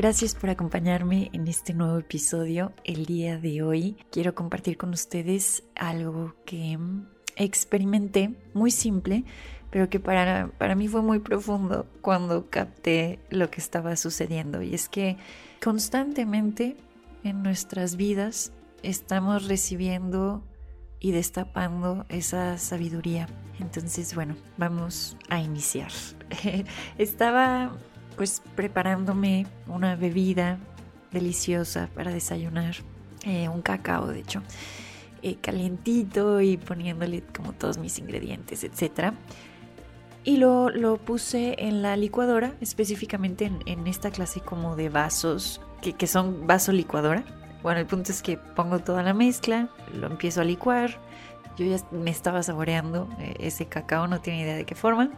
Gracias por acompañarme en este nuevo episodio. El día de hoy quiero compartir con ustedes algo que experimenté, muy simple, pero que para, para mí fue muy profundo cuando capté lo que estaba sucediendo. Y es que constantemente en nuestras vidas estamos recibiendo y destapando esa sabiduría. Entonces, bueno, vamos a iniciar. Estaba pues preparándome una bebida deliciosa para desayunar, eh, un cacao de hecho, eh, calientito y poniéndole como todos mis ingredientes, etc. Y lo, lo puse en la licuadora, específicamente en, esta clase como de vasos, que, que son vaso licuadora. Bueno, el punto es que pongo toda la mezcla, lo empiezo a licuar, yo ya me estaba saboreando eh, ese cacao, no tiene idea de qué forma.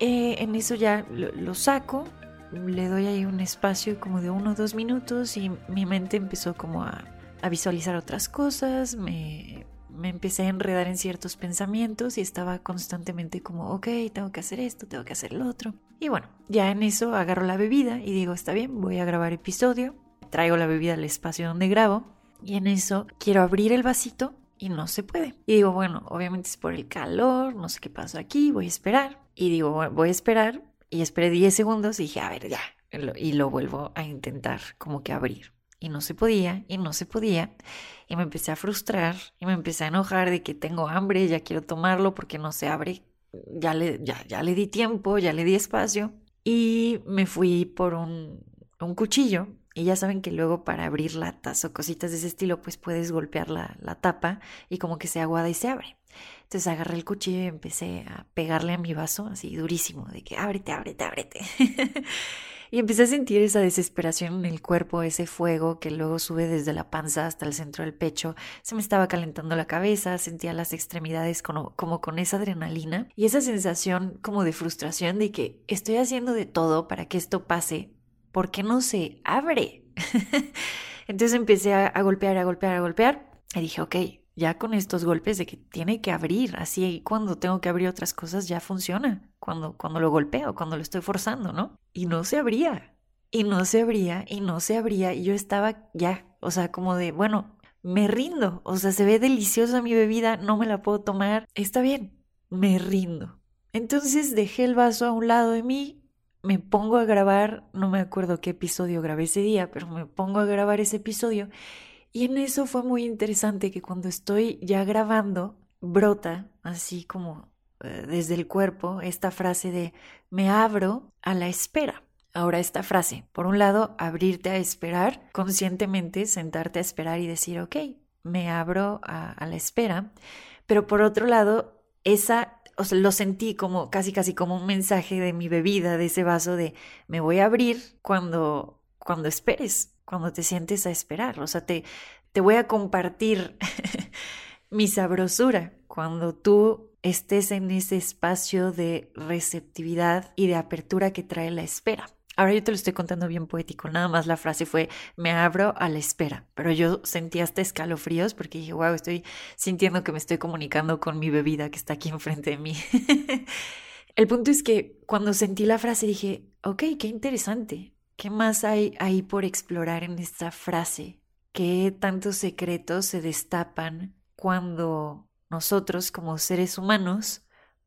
Eh, en eso ya lo, saco, le doy ahí un espacio como de uno o dos minutos y mi mente empezó como a, visualizar otras cosas, me, me, empecé a enredar en ciertos pensamientos y estaba constantemente como, ok, tengo que hacer esto, tengo que hacer lo otro. Y bueno, ya en eso agarro la bebida y digo, está bien, voy a grabar episodio, traigo la bebida al espacio donde grabo y en eso quiero abrir el vasito y no se puede. Y digo, bueno, obviamente es por el calor, no sé qué pasó aquí, voy a esperar. Y digo, voy a esperar. Y esperé 10 segundos y dije, a ver, ya. Y lo vuelvo a intentar como que abrir. Y no se podía, y no se podía. Y me empecé a frustrar y me empecé a enojar de que tengo hambre, ya quiero tomarlo porque no se abre. Ya le, ya, ya le di tiempo, ya le di espacio. Y me fui por un, un cuchillo y ya saben que luego para abrir latas o cositas de ese estilo, pues puedes golpear la, tapa y como que se aguada y se abre. Entonces agarré el cuchillo y empecé a pegarle a mi vaso así durísimo, de que ábrete, ábrete, ábrete. y empecé a sentir esa desesperación en el cuerpo, ese fuego que luego sube desde la panza hasta el centro del pecho. Se me estaba calentando la cabeza, sentía las extremidades como, como con esa adrenalina y esa sensación como de frustración de que estoy haciendo de todo para que esto pase, ¿por qué no se abre? Entonces empecé a, golpear, a golpear, a golpear y dije, ok, ya con estos golpes de que tiene que abrir, así cuando tengo que abrir otras cosas ya funciona, cuando, cuando lo golpeo, cuando lo estoy forzando, ¿no? Y no se abría, y no se abría, y no se abría, y yo estaba ya, o sea, como de, bueno, me rindo, o sea, se ve deliciosa mi bebida, no me la puedo tomar, está bien, me rindo. Entonces dejé el vaso a un lado de mí me pongo a grabar, no me acuerdo qué episodio grabé ese día, pero me pongo a grabar ese episodio y en eso fue muy interesante que cuando estoy ya grabando, brota así como eh, desde el cuerpo esta frase de me abro a la espera. Ahora esta frase, por un lado, abrirte a esperar, conscientemente sentarte a esperar y decir, ok, me abro a, a la espera, pero por otro lado, esa o sea, lo sentí como casi casi como un mensaje de mi bebida, de ese vaso de me voy a abrir cuando, cuando esperes, cuando te sientes a esperar. O sea, te, te voy a compartir mi sabrosura cuando tú estés en ese espacio de receptividad y de apertura que trae la espera. Ahora yo te lo estoy contando bien poético, nada más la frase fue me abro a la espera, pero yo sentí hasta escalofríos porque dije, wow, estoy sintiendo que me estoy comunicando con mi bebida que está aquí enfrente de mí. El punto es que cuando sentí la frase dije, ok, qué interesante, ¿qué más hay ahí por explorar en esta frase? ¿Qué tantos secretos se destapan cuando nosotros como seres humanos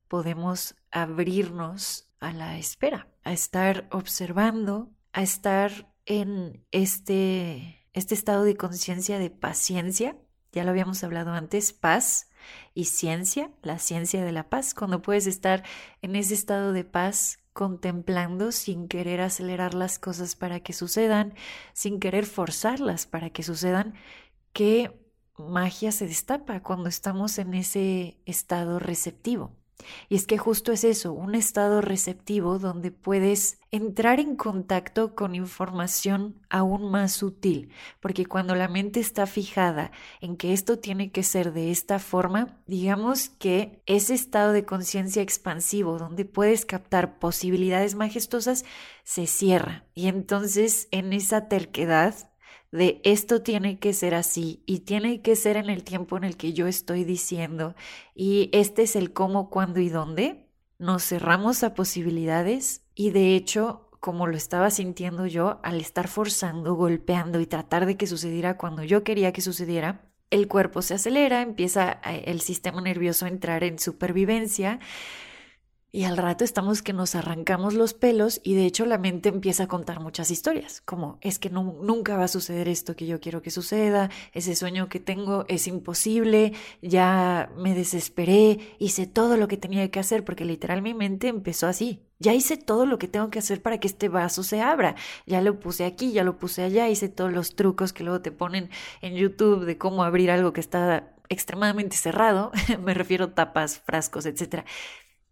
podemos abrirnos a la espera, a estar observando, a estar en este, este estado de conciencia de paciencia. Ya lo habíamos hablado antes, paz y ciencia, la ciencia de la paz, cuando puedes estar en ese estado de paz contemplando sin querer acelerar las cosas para que sucedan, sin querer forzarlas para que sucedan, qué magia se destapa cuando estamos en ese estado receptivo. Y es que justo es eso, un estado receptivo donde puedes entrar en contacto con información aún más sutil, porque cuando la mente está fijada en que esto tiene que ser de esta forma, digamos que ese estado de conciencia expansivo donde puedes captar posibilidades majestuosas se cierra. Y entonces en esa terquedad de esto tiene que ser así y tiene que ser en el tiempo en el que yo estoy diciendo y este es el cómo, cuándo y dónde, nos cerramos a posibilidades. Y de hecho, como lo estaba sintiendo yo, al estar forzando, golpeando y tratar de que sucediera cuando yo quería que sucediera, el cuerpo se acelera, empieza eh, el sistema nervioso a entrar en supervivencia y al rato estamos que nos arrancamos los pelos y de hecho la mente empieza a contar muchas historias, como es que no, nunca va a suceder esto que yo quiero que suceda, ese sueño que tengo es imposible, ya me desesperé, hice todo lo que tenía que hacer porque literal mi mente empezó así. Ya hice todo lo que tengo que hacer para que este vaso se abra. Ya lo puse aquí, ya lo puse allá, hice todos los trucos que luego te ponen en YouTube de cómo abrir algo que está extremadamente cerrado, me refiero a tapas, frascos, etcétera.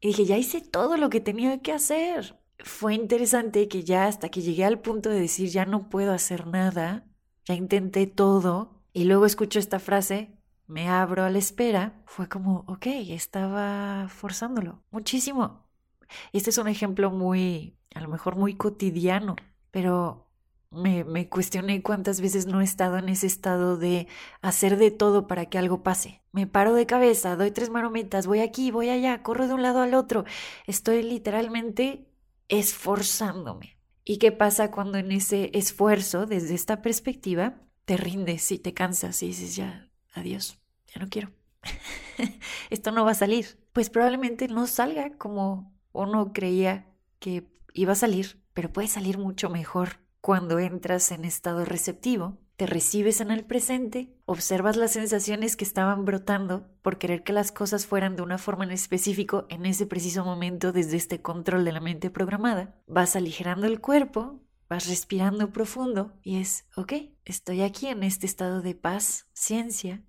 Y dije, ya hice todo lo que tenía que hacer. Fue interesante que ya hasta que llegué al punto de decir, ya no puedo hacer nada, ya intenté todo, y luego escucho esta frase, me abro a la espera, fue como, ok, estaba forzándolo muchísimo. Este es un ejemplo muy, a lo mejor muy cotidiano, pero me, cuestioné cuántas veces no he estado en ese estado de hacer de todo para que algo pase. Me paro de cabeza, doy tres marometas, voy aquí, voy allá, corro de un lado al otro. Estoy literalmente esforzándome. ¿Y qué pasa cuando en ese esfuerzo, desde esta perspectiva, te rindes y te cansas y dices ya, adiós, ya no quiero? Esto no va a salir. Pues probablemente no salga como uno creía que iba a salir, pero puede salir mucho mejor cuando entras en estado receptivo, te recibes en el presente, observas las sensaciones que estaban brotando por querer que las cosas fueran de una forma en específico en ese preciso momento desde este control de la mente programada, vas aligerando el cuerpo, vas respirando profundo y es, ok, estoy aquí en este estado de paz, ciencia,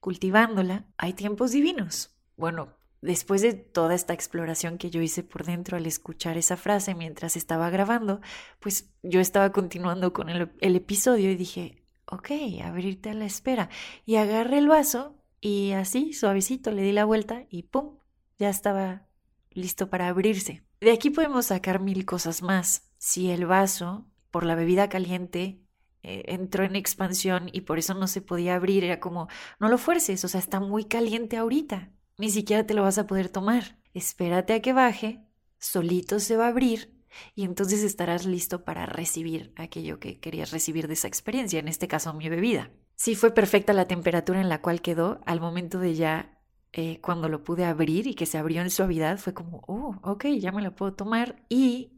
cultivándola, hay tiempos divinos. Bueno, Después de toda esta exploración que yo hice por dentro al escuchar esa frase mientras estaba grabando, pues yo estaba continuando con el, episodio y dije, ok, abrirte a la espera. Y agarré el vaso y así, suavecito, le di la vuelta y ¡pum! Ya estaba listo para abrirse. De aquí podemos sacar mil cosas más. Si el vaso, por la bebida caliente, eh, entró en expansión y por eso no se podía abrir, era como, no lo fuerces, o sea, está muy caliente ahorita ni siquiera te lo vas a poder tomar. Espérate a que baje, solito se va a abrir y entonces estarás listo para recibir aquello que querías recibir de esa experiencia, en este caso mi bebida. Sí fue perfecta la temperatura en la cual quedó al momento de ya eh, cuando lo pude abrir y que se abrió en suavidad, fue como, oh, ok, ya me lo puedo tomar y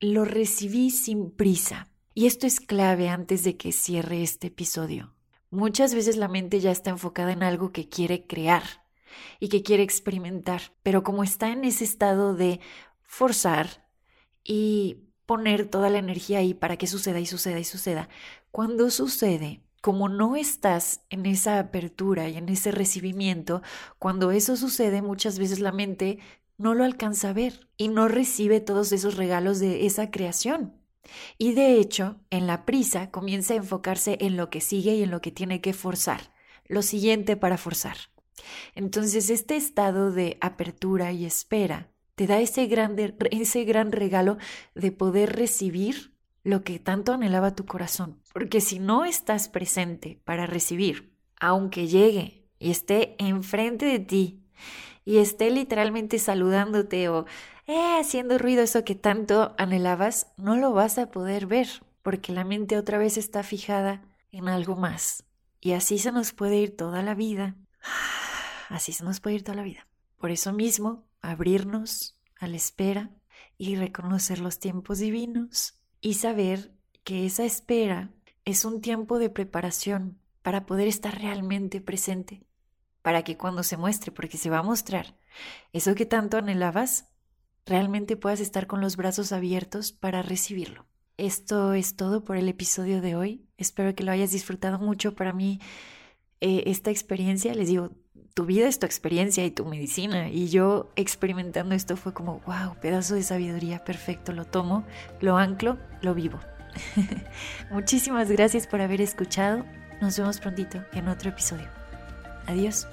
lo recibí sin prisa. Y esto es clave antes de que cierre este episodio. Muchas veces la mente ya está enfocada en algo que quiere crear, y que quiere experimentar, pero como está en ese estado de forzar y poner toda la energía ahí para que suceda y suceda y suceda, cuando sucede, como no estás en esa apertura y en ese recibimiento, cuando eso sucede muchas veces la mente no lo alcanza a ver y no recibe todos esos regalos de esa creación. Y de hecho, en la prisa comienza a enfocarse en lo que sigue y en lo que tiene que forzar, lo siguiente para forzar. Entonces, este estado de apertura y espera te da ese gran, ese gran regalo de poder recibir lo que tanto anhelaba tu corazón. Porque si no estás presente para recibir, aunque llegue y esté enfrente de ti y esté literalmente saludándote o eh, haciendo ruido eso que tanto anhelabas, no lo vas a poder ver porque la mente otra vez está fijada en algo más. Y así se nos puede ir toda la vida así se nos puede ir toda la vida. Por eso mismo, abrirnos a la espera y reconocer los tiempos divinos y saber que esa espera es un tiempo de preparación para poder estar realmente presente, para que cuando se muestre, porque se va a mostrar, eso que tanto anhelabas, realmente puedas estar con los brazos abiertos para recibirlo. Esto es todo por el episodio de hoy. Espero que lo hayas disfrutado mucho. Para mí, eh, esta experiencia, les digo, tu vida es tu experiencia y tu medicina. Y yo experimentando esto fue como, wow, pedazo de sabiduría, perfecto, lo tomo, lo anclo, lo vivo. Muchísimas gracias por haber escuchado. Nos vemos prontito en otro episodio. Adiós.